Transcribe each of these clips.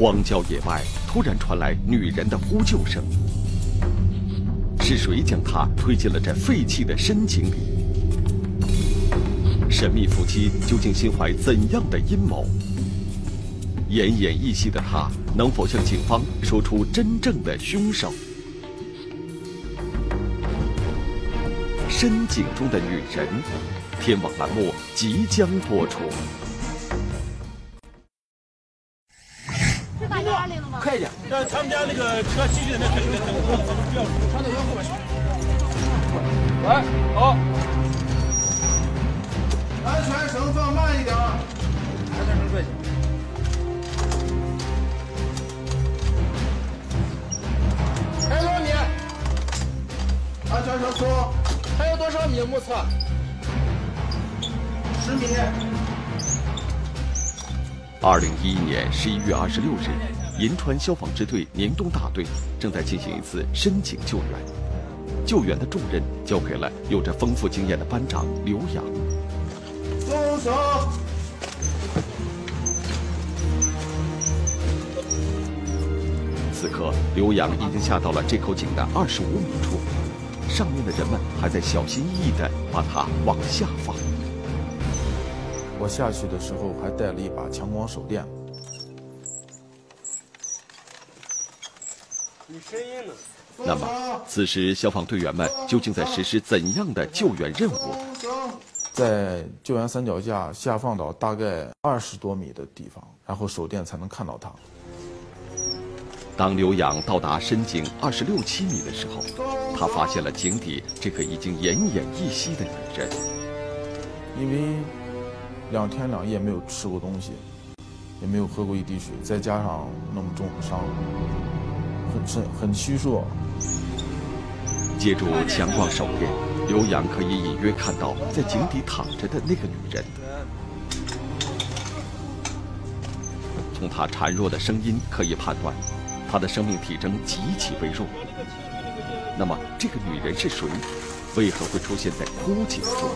荒郊野外突然传来女人的呼救声，是谁将她推进了这废弃的深井里？神秘夫妻究竟心怀怎样的阴谋？奄奄一息的他能否向警方说出真正的凶手？深井中的女人，天网栏目即将播出。个车继续在那等等等，不要穿到腰后边去。来，好。安全绳放慢一点。安全绳拽紧。还有多少米？安全绳松。还有多少米？目测。十米。二零一一年十一月二十六日，银川消防支队宁东大队正在进行一次深井救援，救援的重任交给了有着丰富经验的班长刘洋。松手。此刻，刘洋已经下到了这口井的二十五米处，上面的人们还在小心翼翼地把它往下放。我下去的时候还带了一把强光手电。那么，此时消防队员们究竟在实施怎样的救援任务？在救援三脚架下放到大概二十多米的地方，然后手电才能看到它。当刘洋到达深井二十六七米的时候，他发现了井底这个已经奄奄一息的女人。因为两天两夜没有吃过东西，也没有喝过一滴水，再加上那么重的伤，很很很虚弱。借助强光手电，刘洋可以隐约看到在井底躺着的那个女人。从她孱弱的声音可以判断。她的生命体征极其微弱。那么，这个女人是谁？为何会出现在枯井中？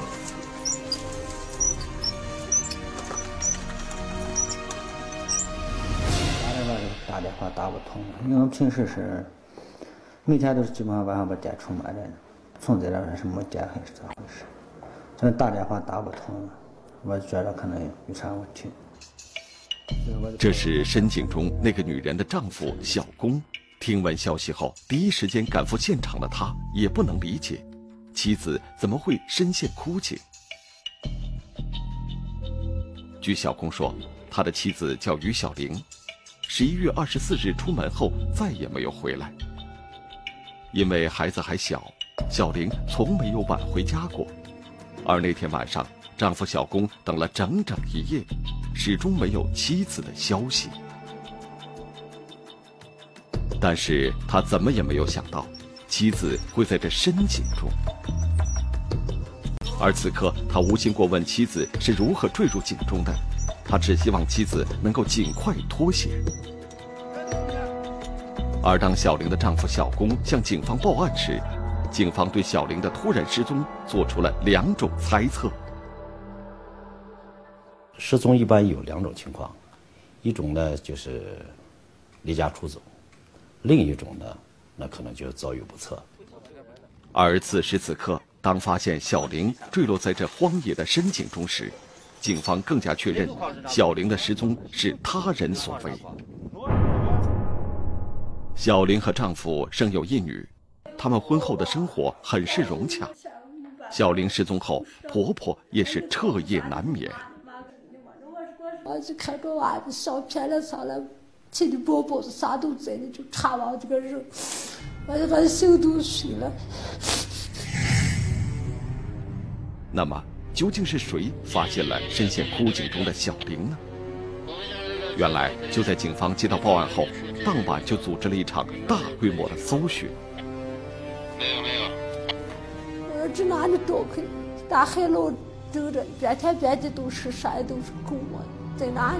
打不通，因为平时是每天都是基本上晚上把电充满着呢，从这来是没电还是咋回事？这打电话打不通，我觉得可能有啥问题。这是深井中那个女人的丈夫小工。听闻消息后，第一时间赶赴现场的他，也不能理解，妻子怎么会深陷枯井。据小工说，他的妻子叫于小玲，十一月二十四日出门后再也没有回来。因为孩子还小，小玲从没有晚回家过，而那天晚上，丈夫小工等了整整一夜。始终没有妻子的消息，但是他怎么也没有想到，妻子会在这深井中。而此刻，他无心过问妻子是如何坠入井中的，他只希望妻子能够尽快脱险。而当小玲的丈夫小工向警方报案时，警方对小玲的突然失踪做出了两种猜测。失踪一般有两种情况，一种呢就是离家出走，另一种呢，那可能就遭遇不测。而此时此刻，当发现小玲坠落在这荒野的深井中时，警方更加确认小玲的失踪是他人所为。小玲和丈夫生有一女，他们婚后的生活很是融洽。小玲失踪后，婆婆也是彻夜难眠。儿子看着娃了上的啥都在的，就差忘这个人，我就把心都碎了。那么，究竟是谁发现了深陷枯井中的小玲呢？原来，就在警方接到报案后，当晚就组织了一场大规模的搜寻。没有没有。儿子哪里躲开？大海捞着着，遍天遍地都是山，都是沟啊。在哪里？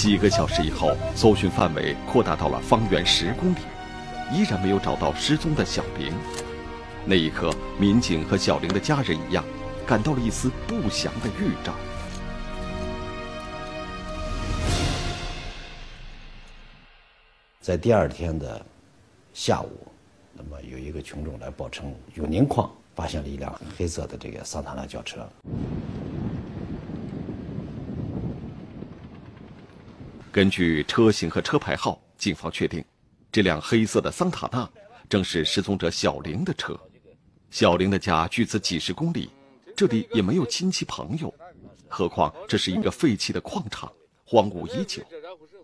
几个小时以后，搜寻范围扩大到了方圆十公里。依然没有找到失踪的小玲。那一刻，民警和小玲的家人一样，感到了一丝不祥的预兆。在第二天的下午，那么有一个群众来报称，永宁矿发现了一辆黑色的这个桑塔纳轿车。根据车型和车牌号，警方确定，这辆黑色的桑塔纳正是失踪者小玲的车。小玲的家距此几十公里，这里也没有亲戚朋友，何况这是一个废弃的矿场，荒芜已久。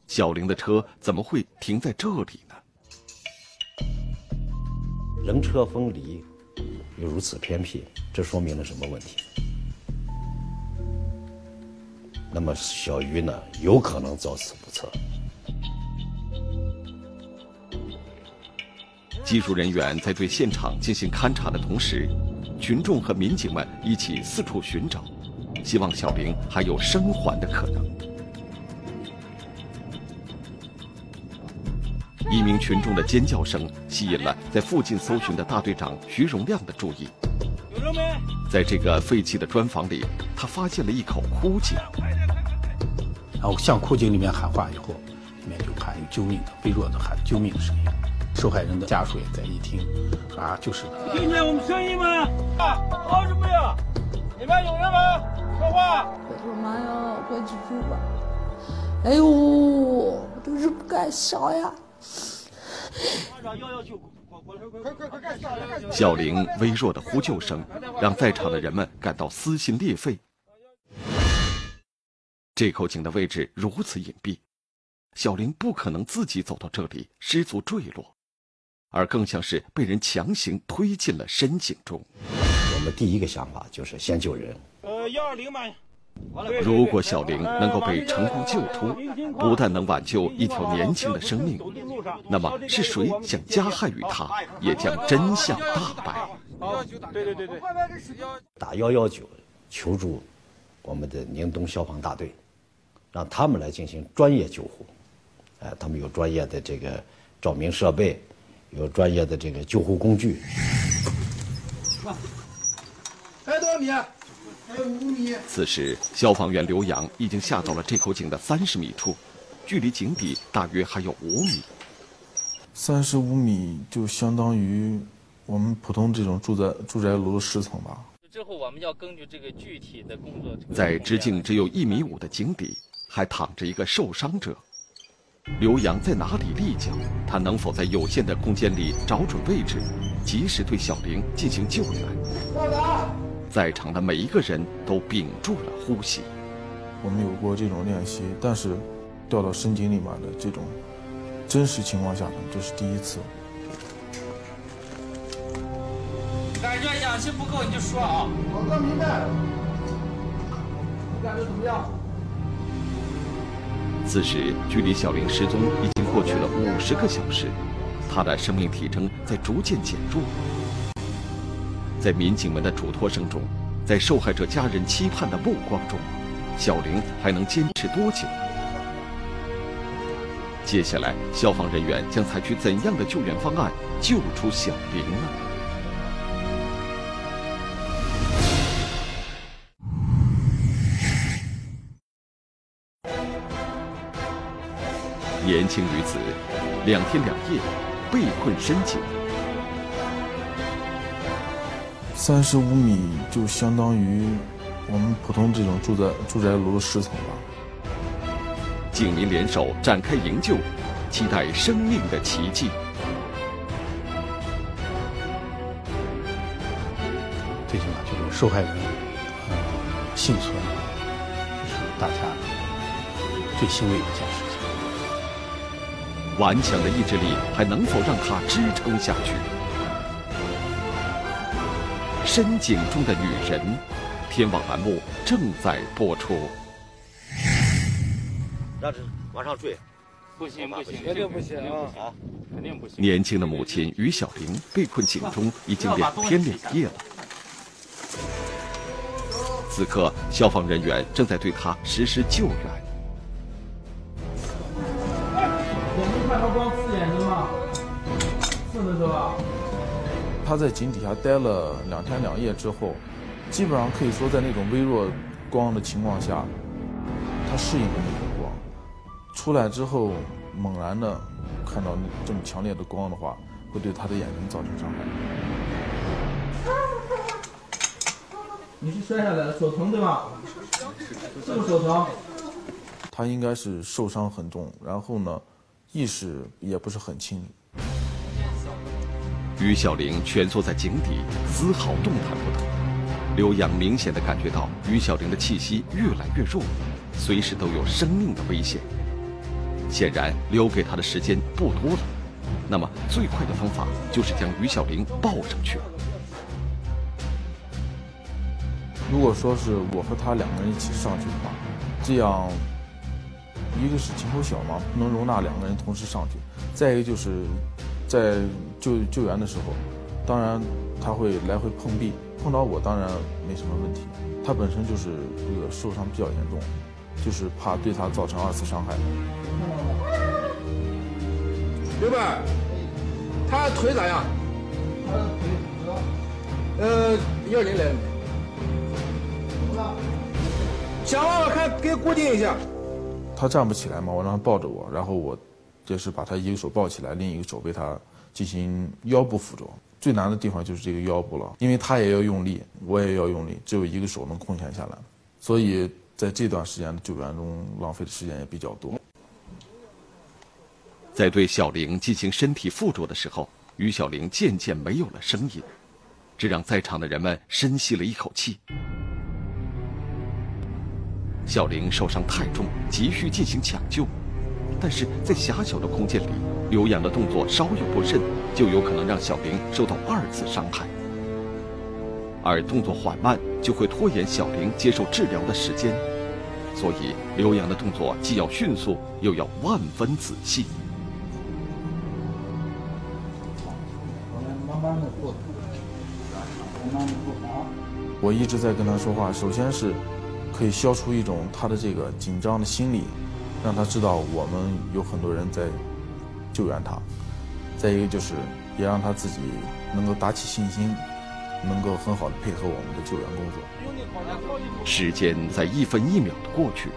小玲的车怎么会停在这里呢？人车分离又如此偏僻，这说明了什么问题？那么小鱼呢，有可能遭此不测。技术人员在对现场进行勘查的同时，群众和民警们一起四处寻找，希望小玲还有生还的可能。一名群众的尖叫声吸引了在附近搜寻的大队长徐荣亮的注意。有人没？在这个废弃的砖房里，他发现了一口枯井。然后向枯井里面喊话以后，里面就喊有救命的，微弱的喊救命的声音。受害人的家属也在一听，啊，就是。听见我们声音吗？啊，好什么呀？里面有人吗？说话。我说妈呀，快去住吧！哎呦，真是不敢想呀。小玲微弱的呼救声，让在场的人们感到撕心裂肺。这口井的位置如此隐蔽，小玲不可能自己走到这里失足坠落，而更像是被人强行推进了深井中。我们第一个想法就是先救人。呃，幺二零吧。如果小玲能够被成功救出，不但能挽救一条年轻的生命，那么是谁想加害于她，也将真相大白。对对对对，打幺幺九求助我们的宁东消防大队，让他们来进行专业救护。哎，他们有专业的这个照明设备，有专业的这个救护工具。还有多少米？还有五米。此时，消防员刘洋已经下到了这口井的三十米处，距离井底大约还有五米。三十五米就相当于我们普通这种住宅住宅楼的十层吧。之后我们要根据这个具体的工作。在直径只有一米五的井底，还躺着一个受伤者。刘洋在哪里立脚？他能否在有限的空间里找准位置，及时对小玲进行救援？在场的每一个人都屏住了呼吸。我们有过这种练习，但是掉到深井里面的这种真实情况下呢，这是第一次。感觉氧气不够你就说啊。我哥明白。你感觉怎么样？此时，距离小玲失踪已经过去了五十个小时，她的生命体征在逐渐减弱。在民警们的嘱托声中，在受害者家人期盼的目光中，小玲还能坚持多久？接下来，消防人员将采取怎样的救援方案救出小玲呢？年轻女子，两天两夜被困深井。三十五米就相当于我们普通这种住宅住宅楼的十层吧。警民联手展开营救，期待生命的奇迹。最起码就是受害人呃幸存，这是大家最欣慰的一件事情。顽强的意志力还能否让他支撑下去？深井中的女人，天网栏目正在播出。让这往上坠，不行不行，绝对不行啊！肯定不行。年轻的母亲于小玲被困井中已经两天两夜了。此刻，消防人员正在对她实施救援。他在井底下待了两天两夜之后，基本上可以说在那种微弱光的情况下，他适应了那种光。出来之后，猛然的看到这么强烈的光的话，会对他的眼睛造成伤害。你是摔下来的，手疼对吧？是不是手疼？他应该是受伤很重，然后呢，意识也不是很清。于小玲蜷缩在井底，丝毫动弹不得。刘洋明显的感觉到于小玲的气息越来越弱，随时都有生命的危险。显然留给他的时间不多了，那么最快的方法就是将于小玲抱上去。如果说是我和他两个人一起上去的话，这样，一个是井口小嘛，不能容纳两个人同时上去；再一个就是。在救救援的时候，当然他会来回碰壁，碰到我当然没什么问题。他本身就是这个受伤比较严重，就是怕对他造成二次伤害。刘备，他腿咋样？他腿呃，幺二零来了没？想办法看给固定一下。他站不起来嘛，我让他抱着我，然后我。就是把他一个手抱起来，另一个手为他进行腰部辅助。最难的地方就是这个腰部了，因为他也要用力，我也要用力，只有一个手能空闲下来。所以在这段时间的救援中，浪费的时间也比较多。在对小玲进行身体附着的时候，于小玲渐渐没有了声音，这让在场的人们深吸了一口气。小玲受伤太重，急需进行抢救。但是在狭小的空间里，刘洋的动作稍有不慎，就有可能让小玲受到二次伤害。而动作缓慢，就会拖延小玲接受治疗的时间。所以，刘洋的动作既要迅速，又要万分仔细。我一直在跟他说话，首先是可以消除一种他的这个紧张的心理。让他知道我们有很多人在救援他，再一个就是也让他自己能够打起信心，能够很好的配合我们的救援工作。时间在一分一秒的过去，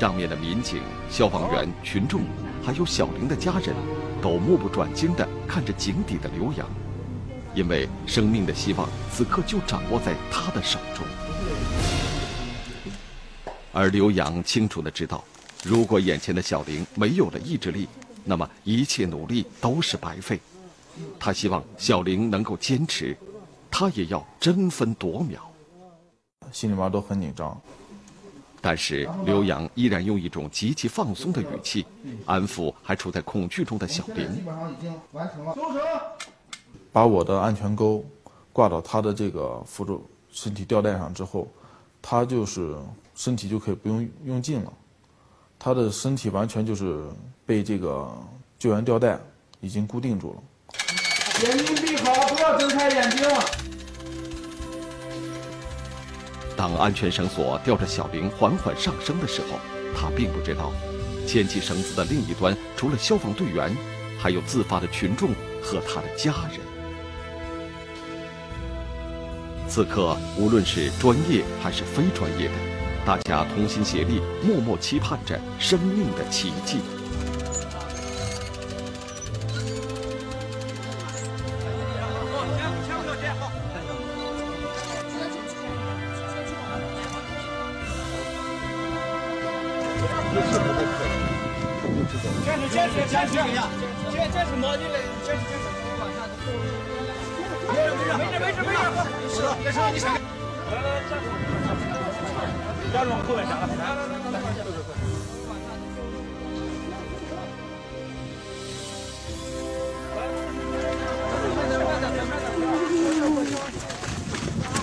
上面的民警、消防员、群众，还有小玲的家人，都目不转睛地看着井底的刘洋，因为生命的希望此刻就掌握在他的手中。而刘洋清楚的知道。如果眼前的小玲没有了意志力，那么一切努力都是白费。他希望小玲能够坚持，他也要争分夺秒。心里面都很紧张，但是刘洋依然用一种极其放松的语气安抚还处在恐惧中的小玲。基本上已经完成了。把我的安全钩挂到他的这个辅助身体吊带上之后，他就是身体就可以不用用劲了。他的身体完全就是被这个救援吊带已经固定住了。眼睛闭好，不要睁开眼睛。当安全绳索吊着小玲缓缓上升的时候，他并不知道，牵起绳子的另一端除了消防队员，还有自发的群众和他的家人。此刻，无论是专业还是非专业的。大家同心协力，默默期盼着生命的奇迹。坚持，坚持，坚持，坚坚持，摸进来，坚持，坚持，往下走。没事，没事，没事，没事，没事，你闪。来来，站住！加入后面下来，来来来来来，快快快！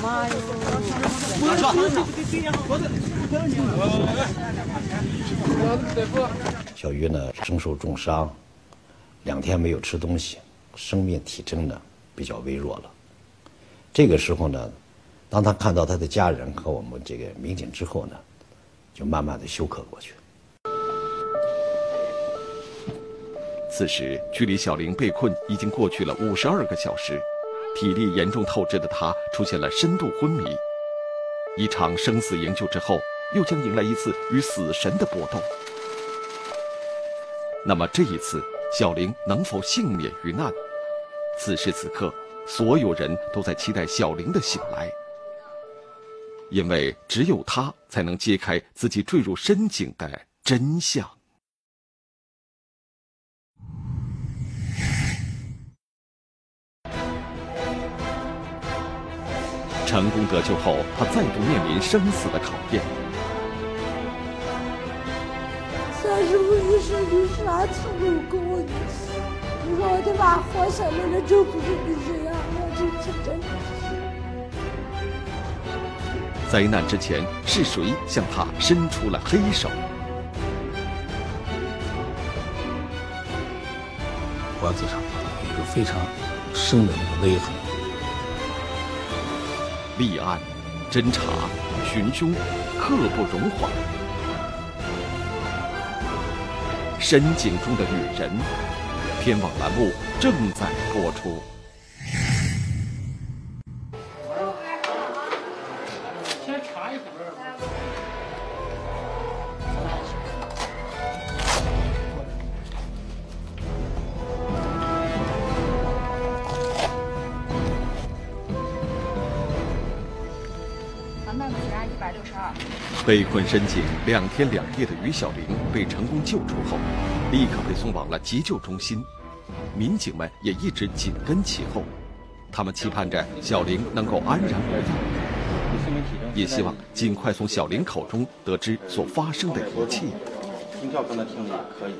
妈小鱼呢，身受重伤，两天没有吃东西，生命体征呢比较微弱了。这个时候呢。当他看到他的家人和我们这个民警之后呢，就慢慢的休克过去。此时距离小玲被困已经过去了五十二个小时，体力严重透支的她出现了深度昏迷。一场生死营救之后，又将迎来一次与死神的搏斗。那么这一次，小玲能否幸免于难？此时此刻，所有人都在期待小玲的醒来，因为只有他才能揭开自己坠入深井的真相。成功得救后，他再度面临生死的考验。三十五岁生女啥成功过的？如果我的妈活下来了，就不是你这样，我就成真。灾难之前，是谁向他伸出了黑手？脖子上有一个非常深的那个勒痕。立案、侦查、寻凶，刻不容缓。深井中的女人，天网栏目正在播出。被困深井两天两夜的于小玲被成功救出后，立刻被送往了急救中心。民警们也一直紧跟其后，他们期盼着小玲能够安然无恙，也希望尽快从小玲口中得知所发生的一切。心跳可能听着可以，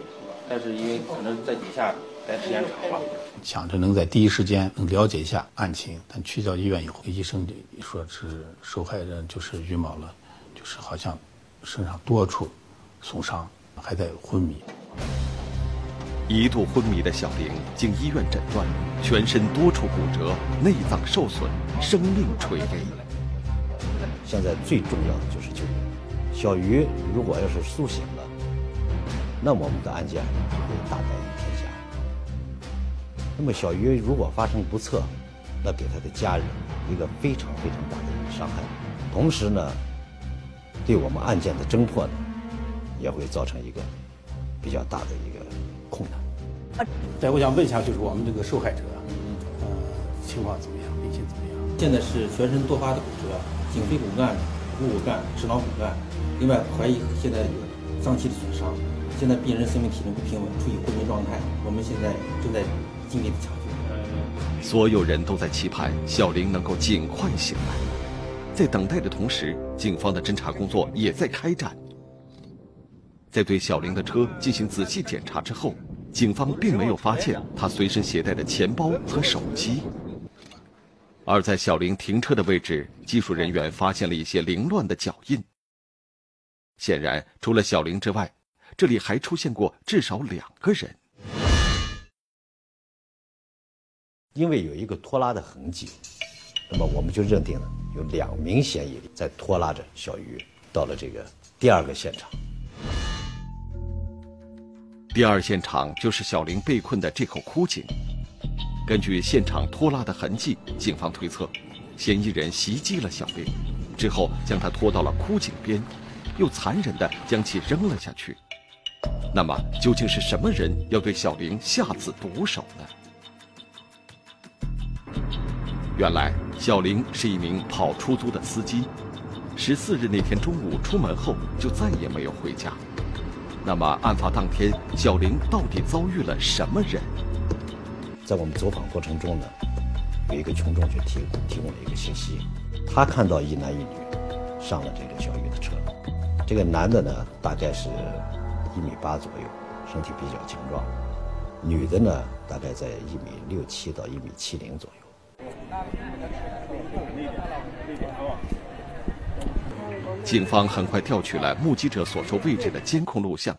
但是因为可能在底下待时间长了，想着能在第一时间能了解一下案情。但去到医院以后，医生说是受害人就是于某了，就是好像身上多处损伤，还在昏迷。一度昏迷的小玲经医院诊断，全身多处骨折，内脏受损，生命垂危。现在最重要的就是救援。小鱼如果要是苏醒了，那我们的案件会大白于天下。那么小鱼如果发生不测，那给他的家人一个非常非常大的一个伤害，同时呢，对我们案件的侦破呢，也会造成一个比较大的一个困难。哎我想问一下，就是我们这个受害者，呃，情况怎么样？病情怎么样？现在是全身多发的骨折，颈椎骨干、股骨干、直脑骨干，另外怀疑现在有脏器的损伤。现在病人生命体征不平稳，处于昏迷状态。我们现在正在尽力的抢救。所有人都在期盼小玲能够尽快醒来。在等待的同时，警方的侦查工作也在开展。在对小玲的车进行仔细检查之后，警方并没有发现她随身携带的钱包和手机。而在小玲停车的位置，技术人员发现了一些凌乱的脚印。显然，除了小玲之外，这里还出现过至少两个人。因为有一个拖拉的痕迹，那么我们就认定了有两名嫌疑人在拖拉着小鱼到了这个第二个现场。第二现场就是小玲被困的这口枯井。根据现场拖拉的痕迹，警方推测，嫌疑人袭击了小玲，之后将她拖到了枯井边，又残忍地将其扔了下去。那么，究竟是什么人要对小玲下此毒手呢？原来，小玲是一名跑出租的司机，十四日那天中午出门后就再也没有回家。那么，案发当天，小玲到底遭遇了什么人？在我们走访过程中呢，有一个群众就提提供了一个信息，他看到一男一女上了这个小鱼的车，这个男的呢大概是一米八左右，身体比较强壮，女的呢大概在一米六七到一米七零左右。警方很快调取了目击者所说位置的监控录像，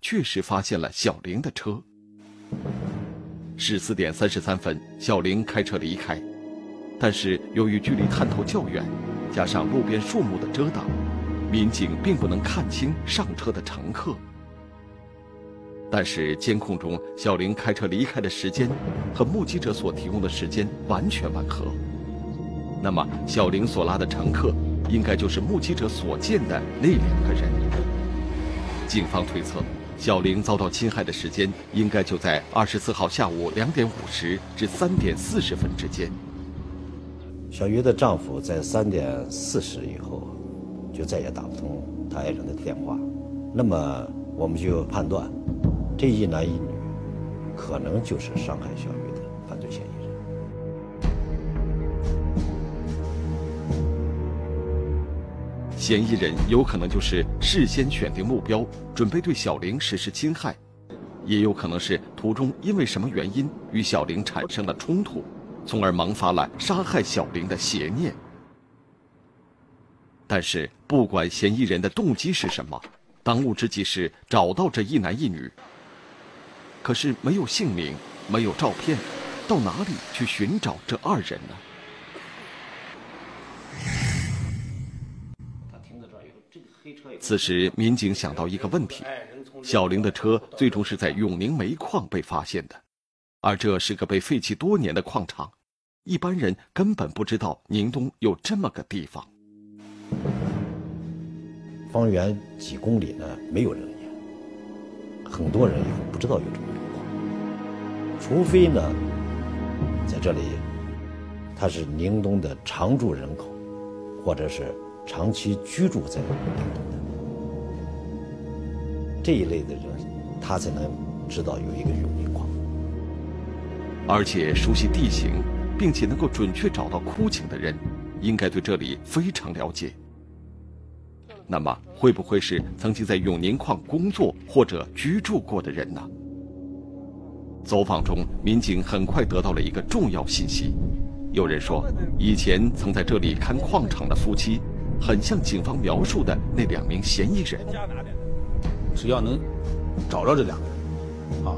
确实发现了小玲的车。十四点三十三分，小玲开车离开，但是由于距离探头较远，加上路边树木的遮挡，民警并不能看清上车的乘客。但是监控中小玲开车离开的时间和目击者所提供的时间完全吻合。那么，小玲所拉的乘客应该就是目击者所见的那两个人。警方推测，小玲遭到侵害的时间应该就在二十四号下午两点五十至三点四十分之间。小鱼的丈夫在三点四十以后就再也打不通他爱人的电话，那么我们就判断，这一男一女可能就是伤害小嫌疑人有可能就是事先选定目标，准备对小玲实施侵害，也有可能是途中因为什么原因与小玲产生了冲突。从而萌发了杀害小玲的邪念。但是，不管嫌疑人的动机是什么，当务之急是找到这一男一女。可是没有姓名，没有照片，到哪里去寻找这二人呢？此时，民警想到一个问题：小玲的车最终是在永宁煤矿被发现的。而这是个被废弃多年的矿场，一般人根本不知道宁东有这么个地方。方圆几公里呢，没有人烟，很多人以后不知道有这么个矿，除非呢，在这里他是宁东的常住人口，或者是长期居住在宁东的这一类的人，他才能知道有一个永宁矿。而且熟悉地形，并且能够准确找到枯井的人，应该对这里非常了解。那么，会不会是曾经在永宁矿工作或者居住过的人呢？走访中，民警很快得到了一个重要信息：有人说，以前曾在这里看矿场的夫妻，很像警方描述的那两名嫌疑人。只要能找着这两个人，啊，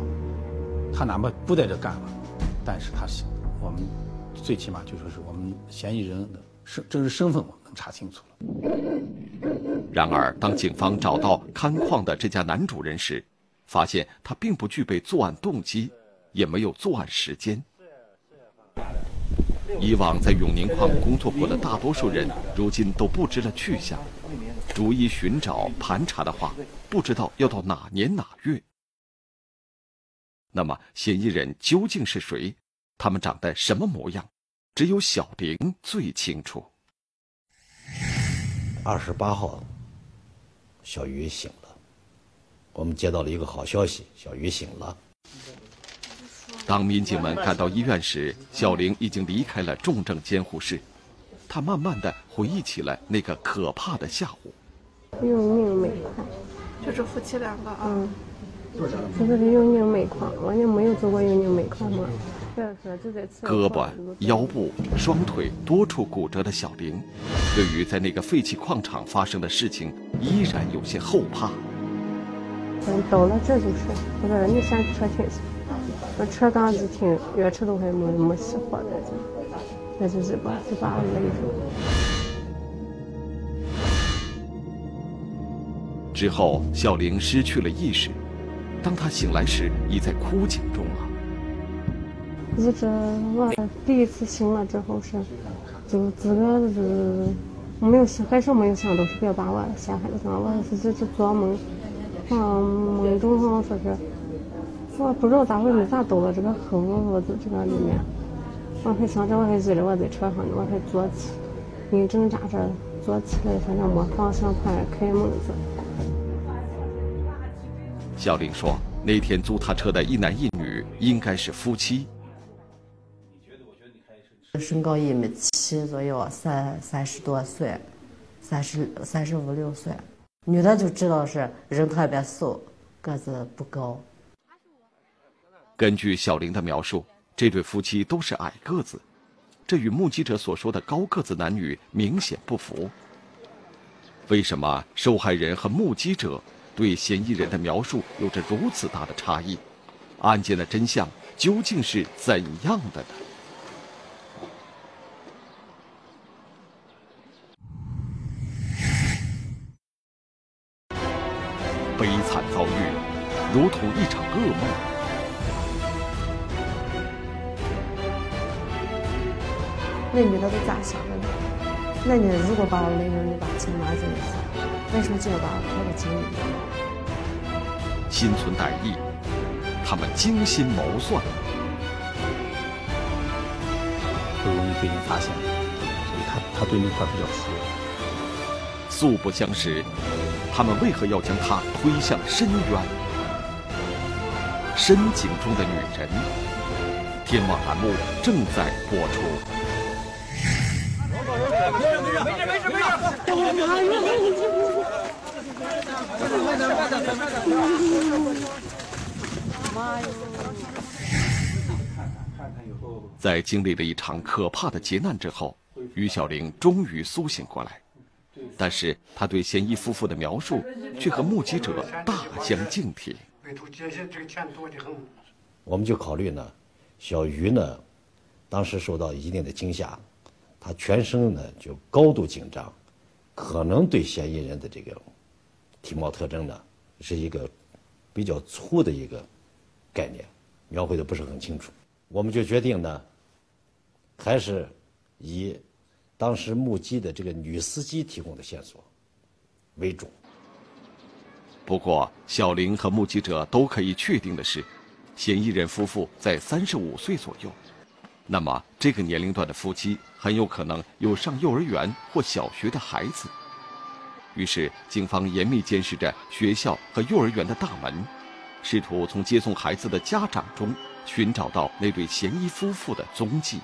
他哪怕不在这干了。但是他是我们最起码就说是我们嫌疑人的身真实身份，我们能查清楚了。然而，当警方找到看矿的这家男主人时，发现他并不具备作案动机，也没有作案时间。以往在永宁矿工作过的大多数人，如今都不知了去向。逐一寻找盘查的话，不知道要到哪年哪月。那么，嫌疑人究竟是谁？他们长得什么模样？只有小玲最清楚。二十八号，小鱼醒了，我们接到了一个好消息：小鱼醒了。当民警们赶到医院时，小玲已经离开了重症监护室。她慢慢的回忆起了那个可怕的下午。永宁煤矿，就是夫妻两个啊。这是永宁煤矿，我也没有做过永宁煤矿嘛。胳膊、腰部、双腿多处骨折的小玲，对于在那个废弃矿场发生的事情，依然有些后怕。嗯，到了这就是，我说你先车停下，我车刚一停，钥匙都还没没熄火在这，那就是把就把我勒住。之后，小玲失去了意识。当她醒来时，已在枯井中了。一直我第一次醒了之后是，就自个是没有想，还是没有想到是别把我陷害了。我是就做梦，嗯梦中好像说是，我不知道咋回事，咋到了这个黑屋子这个里面。我还想着我还记得我在车上呢，我还坐起，硬挣扎着坐起来，反正没方向盘，开门子。小玲说：“那天租他车的一男一女应该是夫妻。身高一米七左右，三三十多岁，三十三十五六岁。女的就知道是人特别瘦，个子不高。根据小玲的描述，这对夫妻都是矮个子，这与目击者所说的高个子男女明显不符。为什么受害人和目击者？”对嫌疑人的描述有着如此大的差异，案件的真相究竟是怎样的呢？悲惨遭遇，如同一场噩梦。那女的都咋想的呢？那你如果把我那个，你把钱拿走以后，为什么就要把我拖到监狱里？心存歹意，他们精心谋算，不容易被人发现，所以他他对那块比较熟。素不相识，他们为何要将他推向深渊？深井中的女人，天网栏目正在播出。没事没事没事没事没事。在经历了一场可怕的劫难之后，于小玲终于苏醒过来。但是她对嫌疑夫妇的描述却和目击者大相径庭。我们就考虑呢，小于呢，当时受到一定的惊吓，他全身呢就高度紧张，可能对嫌疑人的这个体貌特征呢是一个比较粗的一个概念，描绘的不是很清楚。我们就决定呢，还是以。当时目击的这个女司机提供的线索为主。不过，小玲和目击者都可以确定的是，嫌疑人夫妇在三十五岁左右。那么，这个年龄段的夫妻很有可能有上幼儿园或小学的孩子。于是，警方严密监视着学校和幼儿园的大门，试图从接送孩子的家长中寻找到那对嫌疑夫妇的踪迹。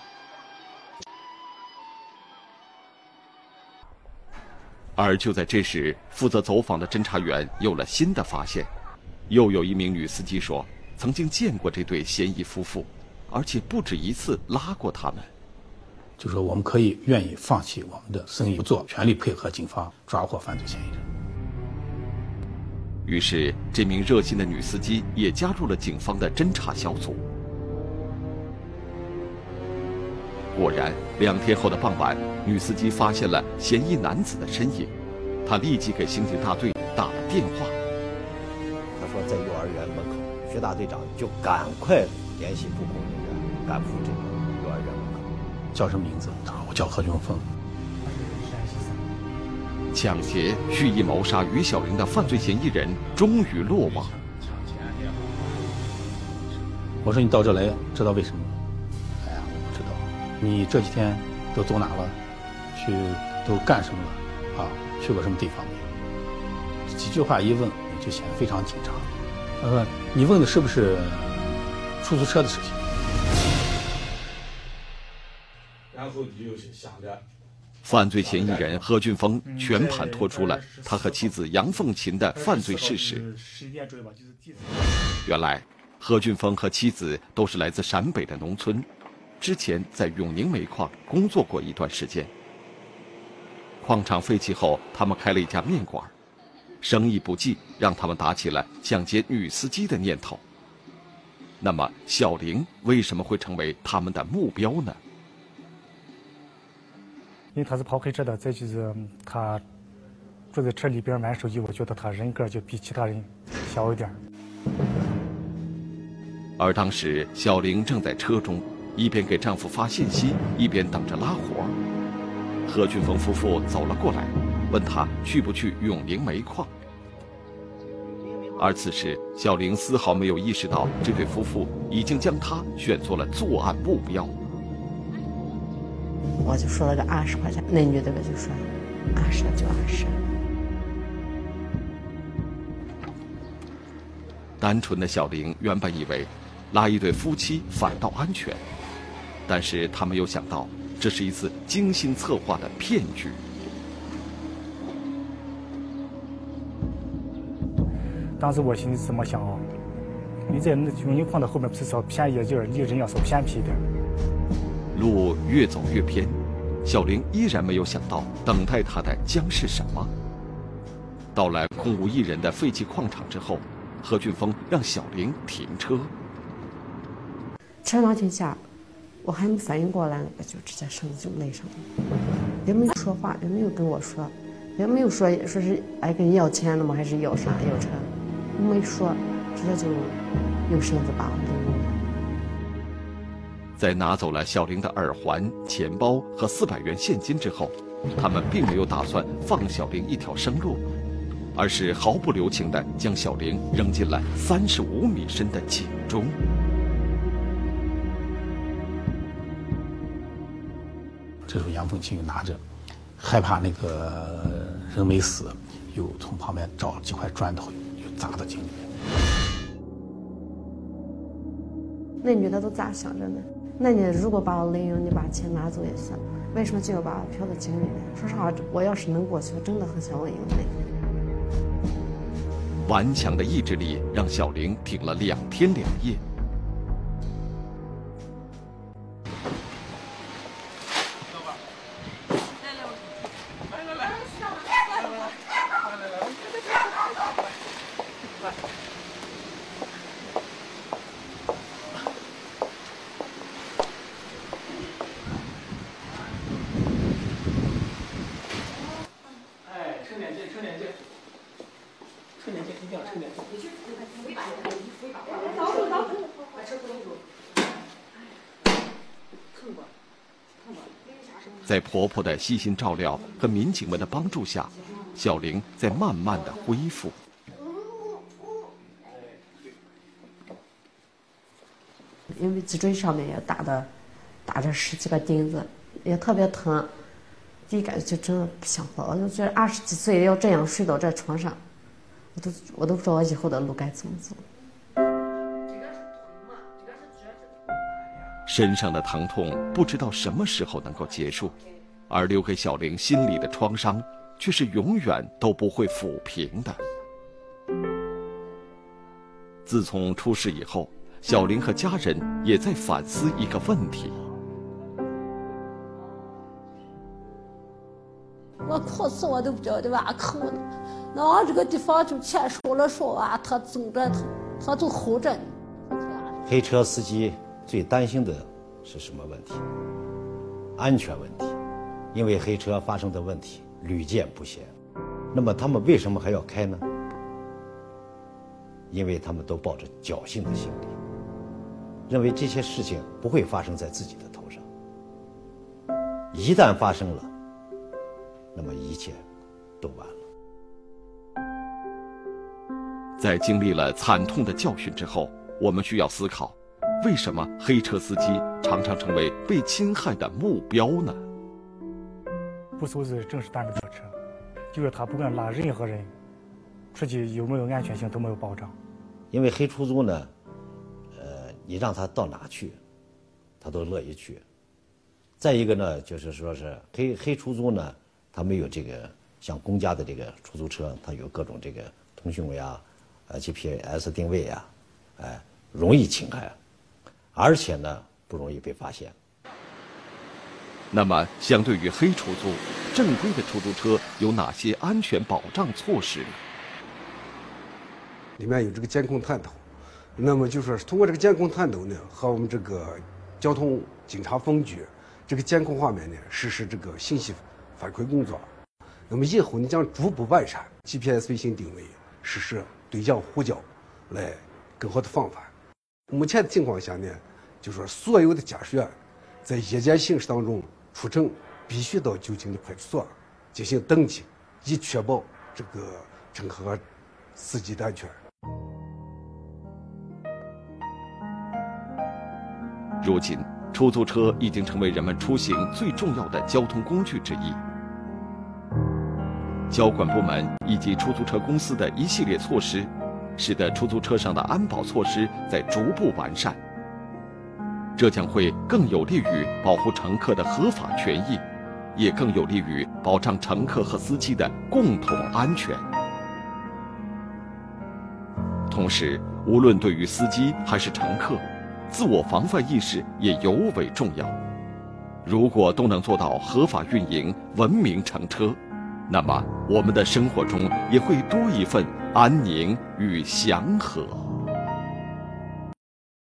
而就在这时，负责走访的侦查员有了新的发现，又有一名女司机说，曾经见过这对嫌疑夫妇，而且不止一次拉过他们。就说我们可以愿意放弃我们的生意不做，全力配合警方抓获犯罪嫌疑人。于是，这名热心的女司机也加入了警方的侦查小组。果然，两天后的傍晚，女司机发现了嫌疑男子的身影，她立即给刑警大队打了电话。她说在幼儿园门口，薛大队长就赶快联系布控人员赶赴这个。叫什么名字？他说我叫何俊峰。抢劫、蓄意谋杀于小玲的犯罪嫌疑人终于落网。我说你到这来，知道为什么吗？哎呀，我不知道？你这几天都走哪了？去都干什么了？啊，去过什么地方没有？几句话一问，就显得非常紧张。他说：“你问的是不是出租车的事情？”犯罪嫌疑人何俊峰全盘托出了他和妻子杨凤琴的犯罪事实。原来，何俊峰和妻子都是来自陕北的农村。之前在永宁煤矿工作过一段时间，矿场废弃后，他们开了一家面馆，生意不济，让他们打起了抢劫女司机的念头。那么，小玲为什么会成为他们的目标呢？因为他是跑黑车的，再就是他坐在车里边玩手机，我觉得他人格就比其他人小一点。而当时，小玲正在车中。一边给丈夫发信息，一边等着拉活。何俊峰夫妇走了过来，问他去不去永宁煤矿。而此时，小玲丝毫没有意识到这对夫妇已经将她选作了作案目标。我就说了个二十块钱，那女的个就说二十就二十。单纯的小玲原本以为，拉一对夫妻反倒安全。但是她没有想到，这是一次精心策划的骗局。当时我心里怎么想啊？你在那永宁矿的后面不是稍偏一点，离人要稍偏僻一点。路越走越偏，小玲依然没有想到，等待她的将是什么。到了空无一人的废弃矿场之后，何俊峰让小玲停车。车刚停下。我还没反应过来，我就直接身子就勒上了，也没有说话，也没有跟我说，也没有说说是哎跟要钱了吗？还是要啥要车？没说，直接就用绳子把我们勒住了。在拿走了小玲的耳环、钱包和四百元现金之后，他们并没有打算放小玲一条生路，而是毫不留情地将小玲扔进了三十五米深的井中。这时候杨凤琴又拿着，害怕那个人没死，又从旁边找了几块砖头，又砸到井里面。那女的都咋想着呢？那你如果把我勒晕，你把钱拿走也算，为什么就要把我漂到井里面？说实话，我要是能过去，我真的很想问一问。顽强的意志力让小玲挺了两天两夜。哎，撑点劲，撑点劲，撑点劲，一定要撑点劲。在婆婆的悉心照料和民警们的帮助下，小玲在慢慢的恢复。因为脊椎上面也打的打着十几个钉子，也特别疼。第一感觉就真的不想活，我就觉得二十几岁要这样睡到这床上，我都我都不知道我以后的路该怎么走。身上的疼痛不知道什么时候能够结束，而留给小玲心里的创伤，却是永远都不会抚平的。自从出事以后，小玲和家人也在反思一个问题。我哭死我都不晓得哇哭呢，那这个地方就前说了说啊，他走着他他就吼着呢。黑车司机最担心的是什么问题？安全问题，因为黑车发生的问题屡见不鲜。那么他们为什么还要开呢？因为他们都抱着侥幸的心理，认为这些事情不会发生在自己的头上。一旦发生了，那么一切都完了。在经历了惨痛的教训之后，我们需要思考，为什么黑车司机常常成为被侵害的目标呢？不搜是正是咱们这车，就是他不管拉任何人出去有没有安全性都没有保障。因为黑出租呢，呃，你让他到哪去，他都乐意去。再一个呢，就是说是黑黑出租呢，他没有这个像公家的这个出租车，它有各种这个通讯呀、呃 GPS 定位呀，哎，容易侵害，而且呢不容易被发现。那么，相对于黑出租，正规的出租车有哪些安全保障措施呢？里面有这个监控探头，那么就是说通过这个监控探头呢，和我们这个交通警察分局这个监控画面呢，实施这个信息反馈工作。那么以后呢，将逐步完善 GPS 卫星定位，实施对讲呼叫，来更好的防范。目前的情况下呢，就是说所有的驾驶员在夜间行驶当中出城，必须到就近的派出所进行登记，以确保这个乘客司机的安全。如今，出租车已经成为人们出行最重要的交通工具之一。交管部门以及出租车公司的一系列措施，使得出租车上的安保措施在逐步完善。这将会更有利于保护乘客的合法权益，也更有利于保障乘客和司机的共同安全。同时，无论对于司机还是乘客，自我防范意识也尤为重要。如果都能做到合法运营、文明乘车，那么我们的生活中也会多一份安宁与祥和。